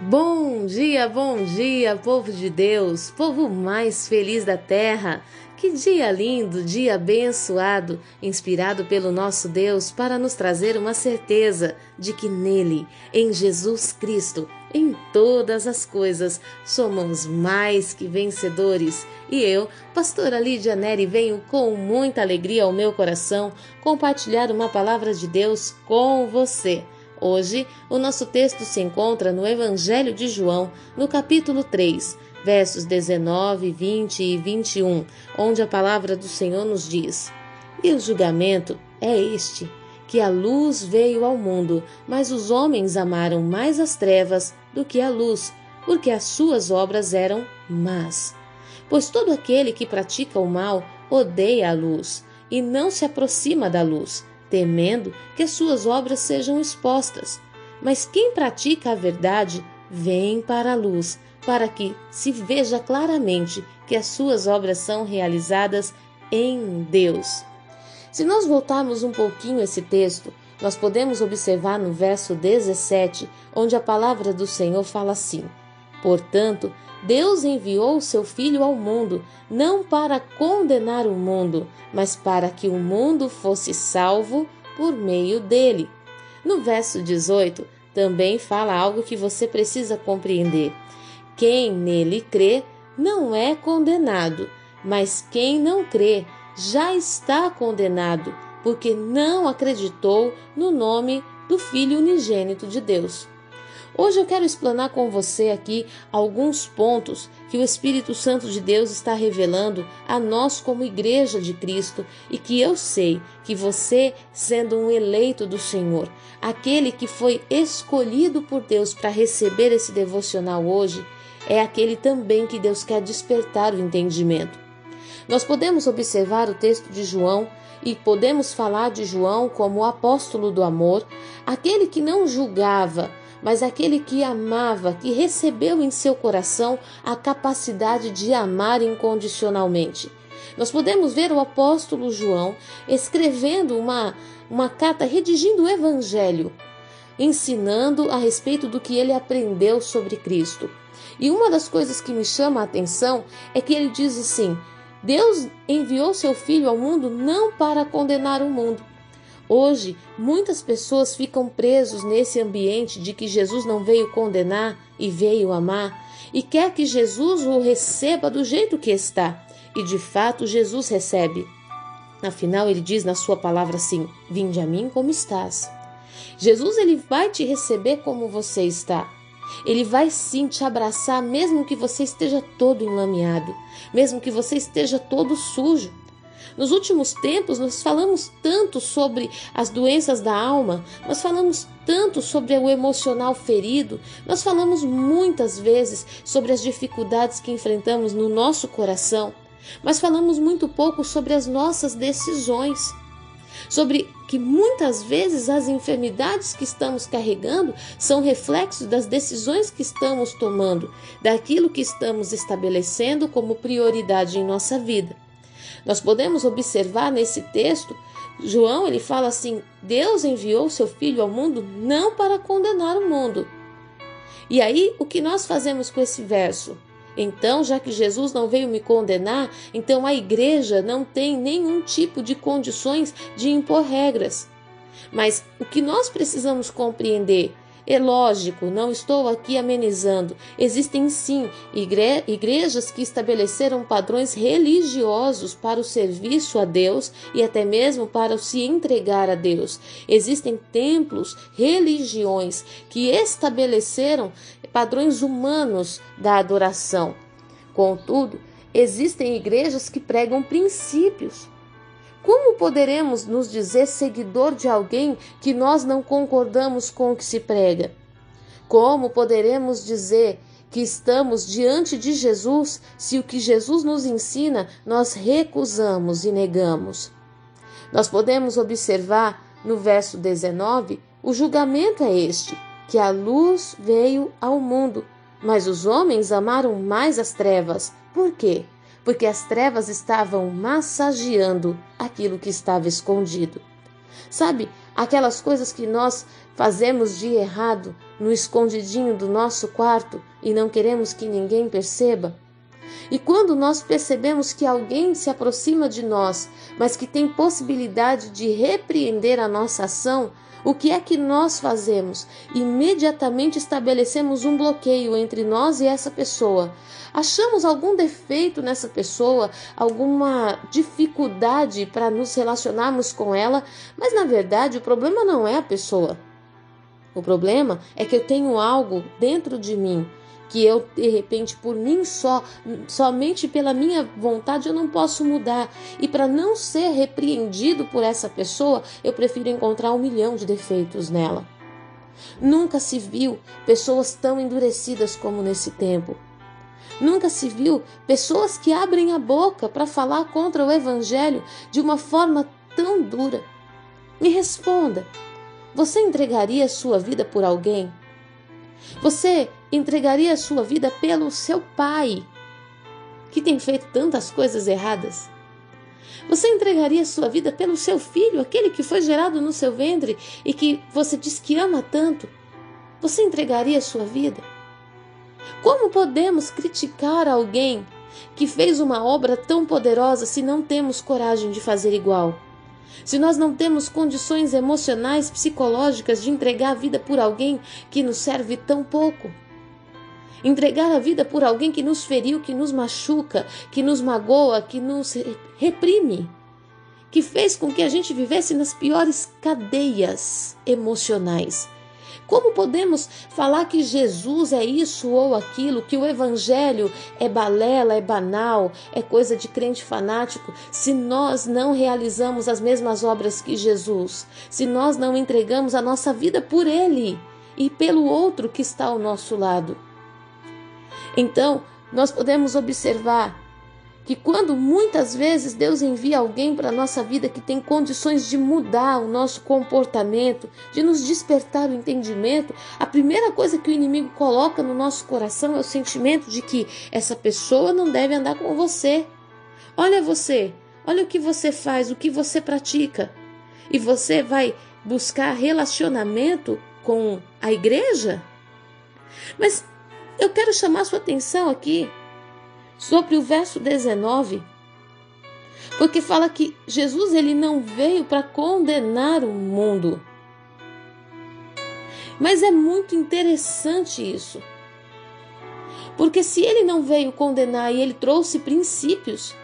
Bom dia, bom dia, povo de Deus, povo mais feliz da terra. Que dia lindo, dia abençoado, inspirado pelo nosso Deus para nos trazer uma certeza de que nele, em Jesus Cristo, em todas as coisas, somos mais que vencedores. E eu, pastora Lídia Neri, venho com muita alegria ao meu coração compartilhar uma palavra de Deus com você. Hoje, o nosso texto se encontra no Evangelho de João, no capítulo 3, versos 19, 20 e 21, onde a palavra do Senhor nos diz: E o julgamento é este, que a luz veio ao mundo, mas os homens amaram mais as trevas do que a luz, porque as suas obras eram más. Pois todo aquele que pratica o mal odeia a luz e não se aproxima da luz temendo que as suas obras sejam expostas. Mas quem pratica a verdade vem para a luz, para que se veja claramente que as suas obras são realizadas em Deus. Se nós voltarmos um pouquinho esse texto, nós podemos observar no verso 17, onde a palavra do Senhor fala assim: Portanto, Deus enviou o seu Filho ao mundo, não para condenar o mundo, mas para que o mundo fosse salvo por meio dele. No verso 18, também fala algo que você precisa compreender. Quem nele crê não é condenado, mas quem não crê já está condenado, porque não acreditou no nome do Filho unigênito de Deus. Hoje eu quero explanar com você aqui alguns pontos que o Espírito Santo de Deus está revelando a nós como igreja de Cristo e que eu sei que você, sendo um eleito do Senhor, aquele que foi escolhido por Deus para receber esse devocional hoje, é aquele também que Deus quer despertar o entendimento. Nós podemos observar o texto de João e podemos falar de João como o apóstolo do amor, aquele que não julgava, mas aquele que amava, que recebeu em seu coração a capacidade de amar incondicionalmente. Nós podemos ver o apóstolo João escrevendo uma, uma carta, redigindo o evangelho, ensinando a respeito do que ele aprendeu sobre Cristo. E uma das coisas que me chama a atenção é que ele diz assim: Deus enviou seu filho ao mundo não para condenar o mundo, Hoje, muitas pessoas ficam presos nesse ambiente de que Jesus não veio condenar e veio amar, e quer que Jesus o receba do jeito que está. E de fato, Jesus recebe. Afinal, ele diz na sua palavra assim: Vinde a mim como estás. Jesus ele vai te receber como você está. Ele vai sim te abraçar, mesmo que você esteja todo enlameado, mesmo que você esteja todo sujo. Nos últimos tempos, nós falamos tanto sobre as doenças da alma, nós falamos tanto sobre o emocional ferido, nós falamos muitas vezes sobre as dificuldades que enfrentamos no nosso coração, mas falamos muito pouco sobre as nossas decisões. Sobre que muitas vezes as enfermidades que estamos carregando são reflexos das decisões que estamos tomando, daquilo que estamos estabelecendo como prioridade em nossa vida. Nós podemos observar nesse texto, João ele fala assim: Deus enviou seu filho ao mundo não para condenar o mundo. E aí, o que nós fazemos com esse verso? Então, já que Jesus não veio me condenar, então a igreja não tem nenhum tipo de condições de impor regras. Mas o que nós precisamos compreender é lógico, não estou aqui amenizando. Existem sim igre igrejas que estabeleceram padrões religiosos para o serviço a Deus e até mesmo para se entregar a Deus. Existem templos, religiões que estabeleceram padrões humanos da adoração. Contudo, existem igrejas que pregam princípios como poderemos nos dizer seguidor de alguém que nós não concordamos com o que se prega? Como poderemos dizer que estamos diante de Jesus se o que Jesus nos ensina nós recusamos e negamos? Nós podemos observar no verso 19: o julgamento é este, que a luz veio ao mundo, mas os homens amaram mais as trevas. Por quê? Porque as trevas estavam massageando aquilo que estava escondido. Sabe, aquelas coisas que nós fazemos de errado, no escondidinho do nosso quarto e não queremos que ninguém perceba? E quando nós percebemos que alguém se aproxima de nós, mas que tem possibilidade de repreender a nossa ação, o que é que nós fazemos? Imediatamente estabelecemos um bloqueio entre nós e essa pessoa. Achamos algum defeito nessa pessoa, alguma dificuldade para nos relacionarmos com ela, mas na verdade o problema não é a pessoa. O problema é que eu tenho algo dentro de mim que eu de repente por mim só, somente pela minha vontade eu não posso mudar. E para não ser repreendido por essa pessoa, eu prefiro encontrar um milhão de defeitos nela. Nunca se viu pessoas tão endurecidas como nesse tempo. Nunca se viu pessoas que abrem a boca para falar contra o evangelho de uma forma tão dura. Me responda: você entregaria sua vida por alguém? Você entregaria a sua vida pelo seu pai, que tem feito tantas coisas erradas? Você entregaria a sua vida pelo seu filho, aquele que foi gerado no seu ventre e que você diz que ama tanto? Você entregaria a sua vida? Como podemos criticar alguém que fez uma obra tão poderosa se não temos coragem de fazer igual? Se nós não temos condições emocionais, psicológicas de entregar a vida por alguém que nos serve tão pouco? Entregar a vida por alguém que nos feriu, que nos machuca, que nos magoa, que nos reprime, que fez com que a gente vivesse nas piores cadeias emocionais. Como podemos falar que Jesus é isso ou aquilo, que o Evangelho é balela, é banal, é coisa de crente fanático, se nós não realizamos as mesmas obras que Jesus, se nós não entregamos a nossa vida por Ele e pelo outro que está ao nosso lado? Então, nós podemos observar que quando muitas vezes Deus envia alguém para a nossa vida que tem condições de mudar o nosso comportamento, de nos despertar o entendimento, a primeira coisa que o inimigo coloca no nosso coração é o sentimento de que essa pessoa não deve andar com você. Olha você, olha o que você faz, o que você pratica. E você vai buscar relacionamento com a igreja? Mas eu quero chamar sua atenção aqui sobre o verso 19, porque fala que Jesus ele não veio para condenar o mundo. Mas é muito interessante isso. Porque se ele não veio condenar e ele trouxe princípios,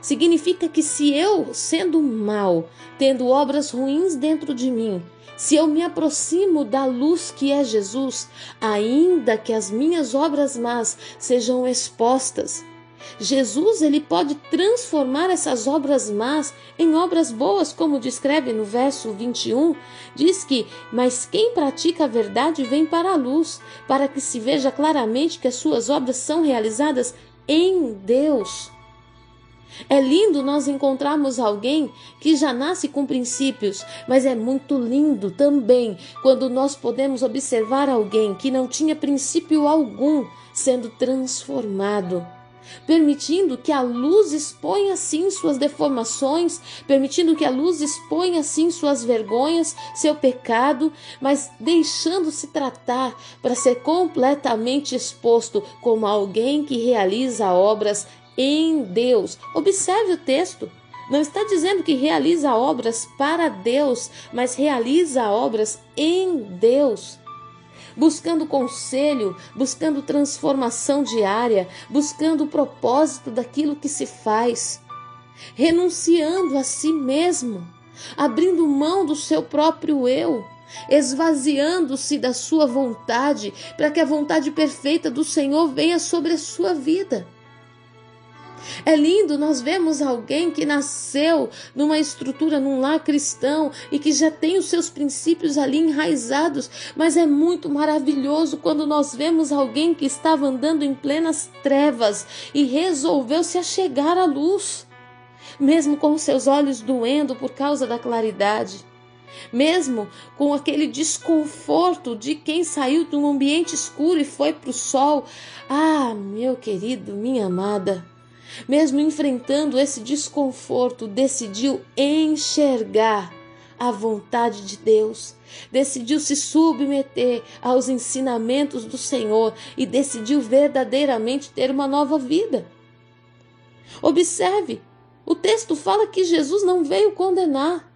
significa que se eu, sendo mal, tendo obras ruins dentro de mim, se eu me aproximo da luz que é Jesus, ainda que as minhas obras más sejam expostas, Jesus ele pode transformar essas obras más em obras boas, como descreve no verso 21, diz que: "Mas quem pratica a verdade vem para a luz, para que se veja claramente que as suas obras são realizadas em Deus." É lindo nós encontrarmos alguém que já nasce com princípios, mas é muito lindo também quando nós podemos observar alguém que não tinha princípio algum sendo transformado permitindo que a luz exponha assim suas deformações, permitindo que a luz exponha assim suas vergonhas, seu pecado, mas deixando-se tratar para ser completamente exposto como alguém que realiza obras em Deus. Observe o texto. Não está dizendo que realiza obras para Deus, mas realiza obras em Deus buscando conselho, buscando transformação diária, buscando o propósito daquilo que se faz, renunciando a si mesmo, abrindo mão do seu próprio eu, esvaziando-se da sua vontade, para que a vontade perfeita do Senhor venha sobre a sua vida. É lindo nós vemos alguém que nasceu numa estrutura, num lar cristão e que já tem os seus princípios ali enraizados, mas é muito maravilhoso quando nós vemos alguém que estava andando em plenas trevas e resolveu se achegar à luz, mesmo com seus olhos doendo por causa da claridade mesmo com aquele desconforto de quem saiu de um ambiente escuro e foi para o sol. Ah, meu querido, minha amada, mesmo enfrentando esse desconforto, decidiu enxergar à vontade de Deus, decidiu se submeter aos ensinamentos do Senhor e decidiu verdadeiramente ter uma nova vida. Observe, o texto fala que Jesus não veio condenar,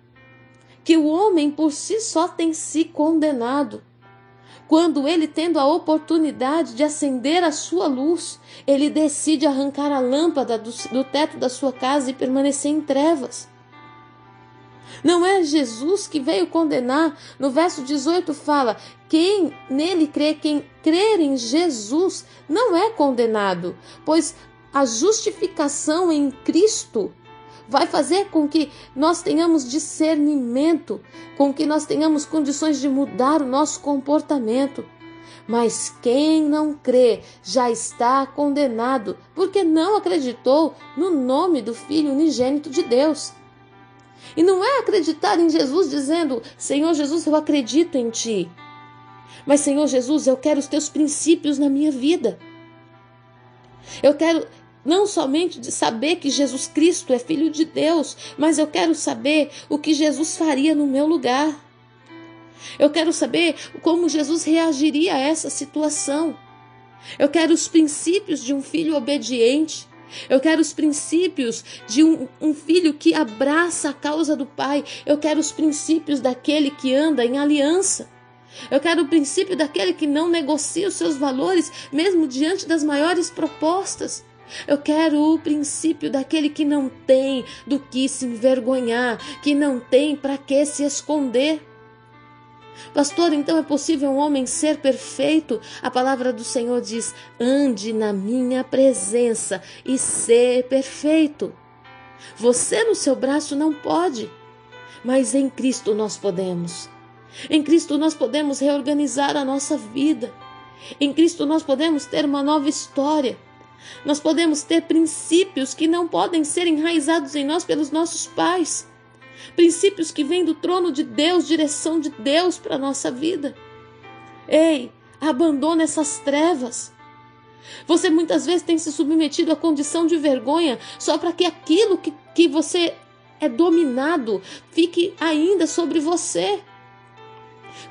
que o homem por si só tem se condenado. Quando ele, tendo a oportunidade de acender a sua luz, ele decide arrancar a lâmpada do, do teto da sua casa e permanecer em trevas. Não é Jesus que veio condenar. No verso 18 fala: quem nele crê, quem crer em Jesus, não é condenado, pois a justificação em Cristo vai fazer com que nós tenhamos discernimento, com que nós tenhamos condições de mudar o nosso comportamento. Mas quem não crê já está condenado, porque não acreditou no nome do Filho unigênito de Deus. E não é acreditar em Jesus dizendo: Senhor Jesus, eu acredito em ti. Mas, Senhor Jesus, eu quero os teus princípios na minha vida. Eu quero não somente de saber que Jesus Cristo é filho de Deus, mas eu quero saber o que Jesus faria no meu lugar. Eu quero saber como Jesus reagiria a essa situação. Eu quero os princípios de um filho obediente. Eu quero os princípios de um, um, filho que abraça a causa do pai. Eu quero os princípios daquele que anda em aliança. Eu quero o princípio daquele que não negocia os seus valores, mesmo diante das maiores propostas. Eu quero o princípio daquele que não tem do que se envergonhar, que não tem para que se esconder. Pastor, então é possível um homem ser perfeito? A palavra do Senhor diz: ande na minha presença e ser perfeito. Você no seu braço não pode, mas em Cristo nós podemos. Em Cristo nós podemos reorganizar a nossa vida. Em Cristo nós podemos ter uma nova história. Nós podemos ter princípios que não podem ser enraizados em nós pelos nossos pais. Princípios que vêm do trono de Deus, direção de Deus para a nossa vida. Ei, abandona essas trevas. Você muitas vezes tem se submetido à condição de vergonha só para que aquilo que, que você é dominado fique ainda sobre você.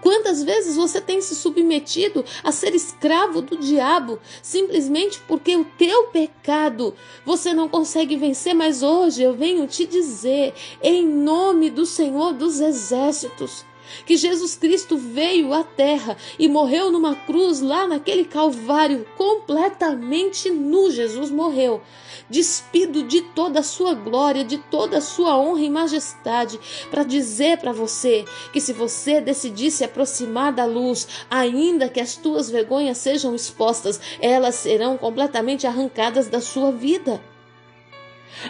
Quantas vezes você tem se submetido a ser escravo do diabo simplesmente porque o teu pecado você não consegue vencer? Mas hoje eu venho te dizer, em nome do Senhor dos Exércitos, que Jesus Cristo veio à terra e morreu numa cruz lá naquele Calvário, completamente nu. Jesus morreu, despido de toda a sua glória, de toda a sua honra e majestade, para dizer para você que se você decidir se aproximar da luz, ainda que as tuas vergonhas sejam expostas, elas serão completamente arrancadas da sua vida.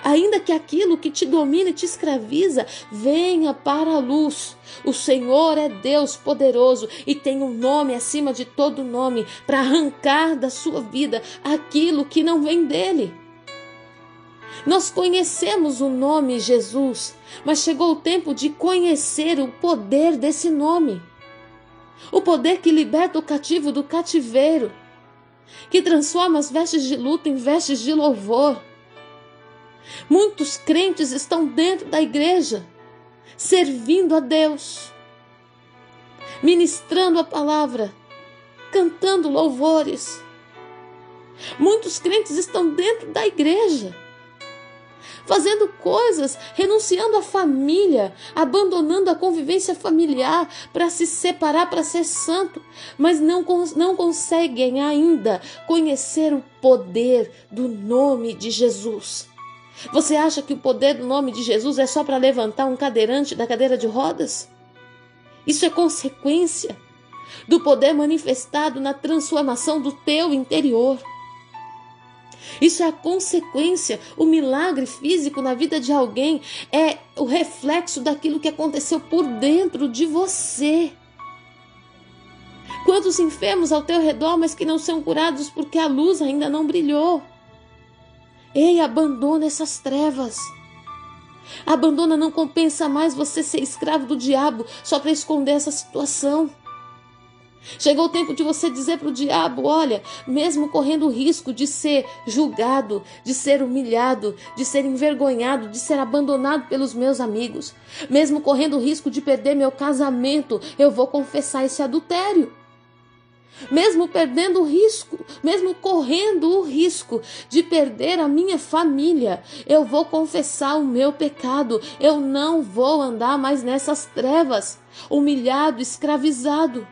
Ainda que aquilo que te domina e te escraviza venha para a luz. O Senhor é Deus poderoso e tem um nome acima de todo nome para arrancar da sua vida aquilo que não vem dele. Nós conhecemos o nome Jesus, mas chegou o tempo de conhecer o poder desse nome. O poder que liberta o cativo do cativeiro, que transforma as vestes de luto em vestes de louvor Muitos crentes estão dentro da igreja, servindo a Deus, ministrando a palavra, cantando louvores. Muitos crentes estão dentro da igreja, fazendo coisas, renunciando à família, abandonando a convivência familiar para se separar, para ser santo, mas não, não conseguem ainda conhecer o poder do nome de Jesus. Você acha que o poder do nome de Jesus é só para levantar um cadeirante da cadeira de rodas? Isso é consequência do poder manifestado na transformação do teu interior. Isso é a consequência, o milagre físico na vida de alguém é o reflexo daquilo que aconteceu por dentro de você. Quantos enfermos ao teu redor, mas que não são curados porque a luz ainda não brilhou? Ei, abandona essas trevas. Abandona, não compensa mais você ser escravo do diabo só para esconder essa situação. Chegou o tempo de você dizer para o diabo: olha, mesmo correndo o risco de ser julgado, de ser humilhado, de ser envergonhado, de ser abandonado pelos meus amigos, mesmo correndo o risco de perder meu casamento, eu vou confessar esse adultério. Mesmo perdendo o risco, mesmo correndo o risco de perder a minha família, eu vou confessar o meu pecado. Eu não vou andar mais nessas trevas, humilhado, escravizado.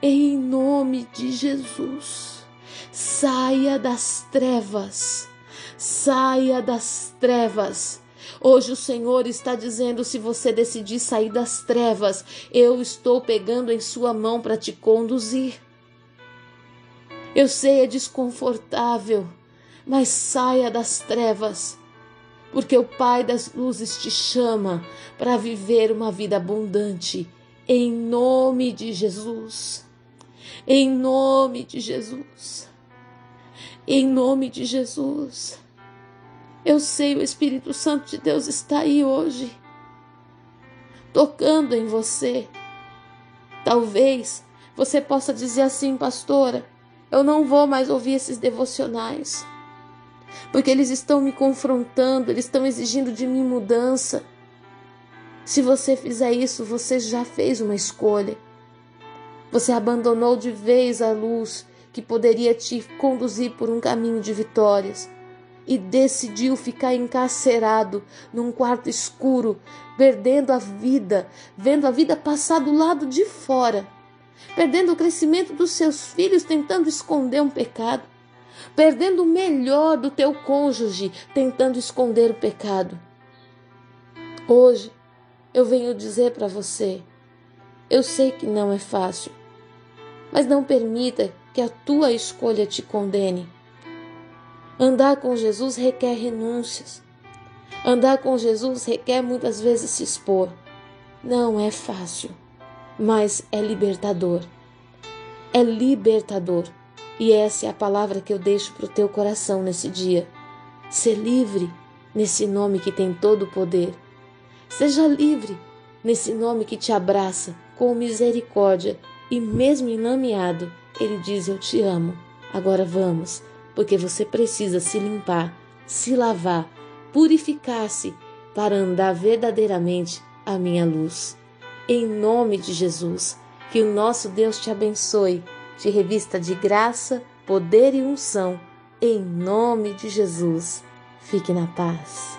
Em nome de Jesus, saia das trevas, saia das trevas. Hoje o Senhor está dizendo: se você decidir sair das trevas, eu estou pegando em sua mão para te conduzir. Eu sei, é desconfortável, mas saia das trevas, porque o Pai das luzes te chama para viver uma vida abundante, em nome de Jesus. Em nome de Jesus. Em nome de Jesus. Eu sei, o Espírito Santo de Deus está aí hoje, tocando em você. Talvez você possa dizer assim, pastora, eu não vou mais ouvir esses devocionais, porque eles estão me confrontando, eles estão exigindo de mim mudança. Se você fizer isso, você já fez uma escolha. Você abandonou de vez a luz que poderia te conduzir por um caminho de vitórias e decidiu ficar encarcerado num quarto escuro, perdendo a vida, vendo a vida passar do lado de fora, perdendo o crescimento dos seus filhos tentando esconder um pecado, perdendo o melhor do teu cônjuge tentando esconder o pecado. Hoje eu venho dizer para você, eu sei que não é fácil, mas não permita que a tua escolha te condene. Andar com Jesus requer renúncias. Andar com Jesus requer muitas vezes se expor. Não é fácil, mas é libertador. É libertador. E essa é a palavra que eu deixo para o teu coração nesse dia. Ser livre nesse nome que tem todo o poder. Seja livre nesse nome que te abraça com misericórdia e mesmo enlameado, ele diz: Eu te amo. Agora vamos, porque você precisa se limpar, se lavar, purificar-se para andar verdadeiramente a minha luz. Em nome de Jesus, que o nosso Deus te abençoe, te revista de graça, poder e unção. Em nome de Jesus, fique na paz.